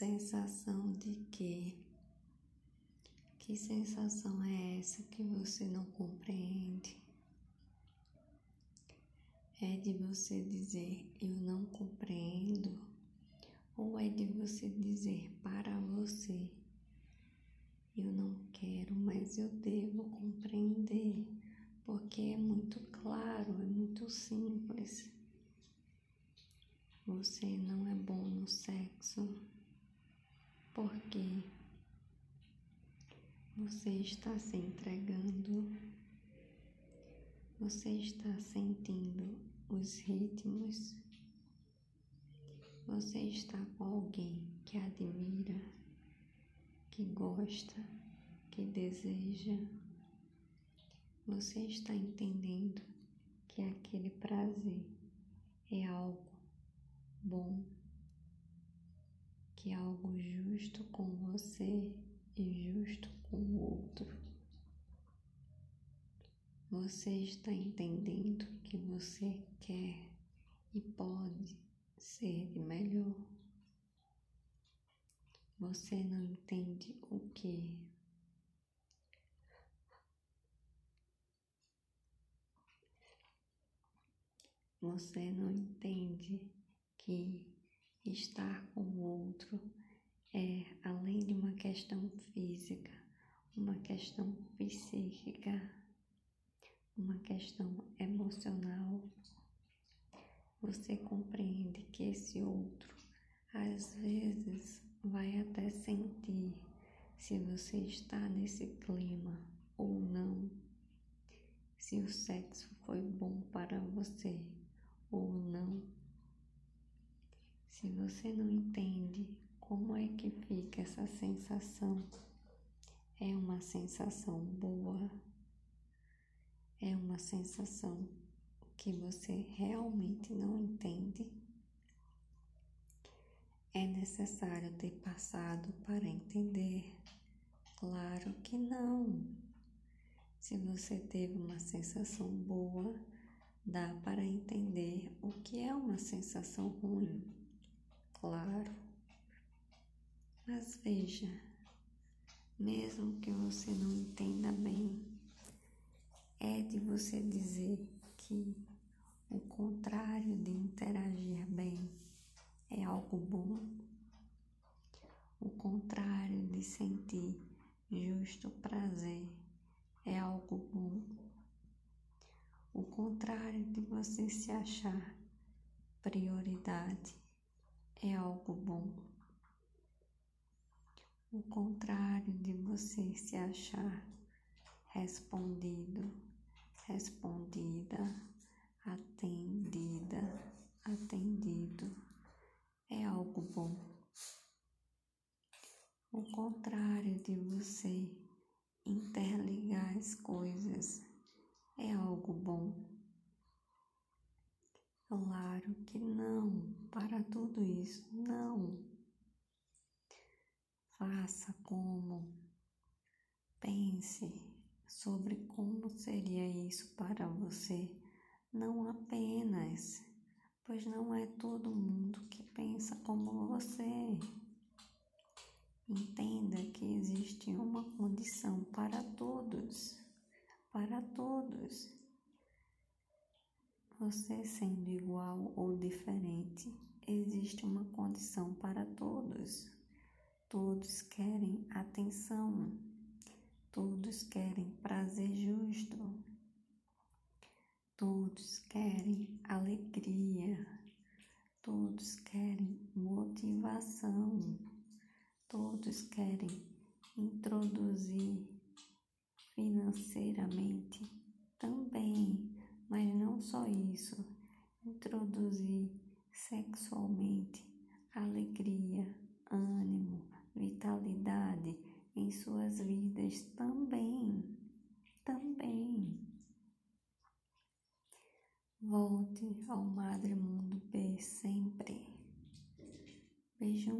Sensação de que? Que sensação é essa que você não compreende? É de você dizer eu não compreendo? Ou é de você dizer para você eu não quero, mas eu devo compreender? Porque é muito claro, é muito simples. Você não é bom no sexo porque você está se entregando, você está sentindo os ritmos, você está com alguém que admira, que gosta, que deseja. Você está entendendo que aquele prazer é algo bom, que é algo justo com você e justo com o outro. Você está entendendo que você quer e pode ser melhor. Você não entende o que você não entende que estar com o outro é além de uma questão física, uma questão psíquica, uma questão emocional. Você compreende que esse outro às vezes vai até sentir se você está nesse clima ou não, se o sexo foi bom para você ou não. Se você não entende como é que fica essa sensação, é uma sensação boa, é uma sensação que você realmente não entende. É necessário ter passado para entender? Claro que não. Se você teve uma sensação boa, dá para entender o que é uma sensação ruim claro. Mas veja, mesmo que você não entenda bem, é de você dizer que o contrário de interagir bem é algo bom, o contrário de sentir justo prazer é algo bom, o contrário de você se achar prioridade é algo bom. O contrário de você se achar respondido, respondida, atendida, atendido, é algo bom. O contrário de você interligar as coisas é algo bom. Claro que não, para tudo isso, não. Faça como, pense sobre como seria isso para você, não apenas, pois não é todo mundo que pensa como você. Entenda que existe uma condição para todos, para todos. Você sendo igual ou diferente, existe uma condição para todos. Todos querem atenção, todos querem prazer justo, todos querem alegria, todos querem motivação, todos querem introduzir financeiramente também mas não só isso, introduzir sexualmente alegria, ânimo, vitalidade em suas vidas também, também. Volte ao Madre Mundo B sempre. Beijo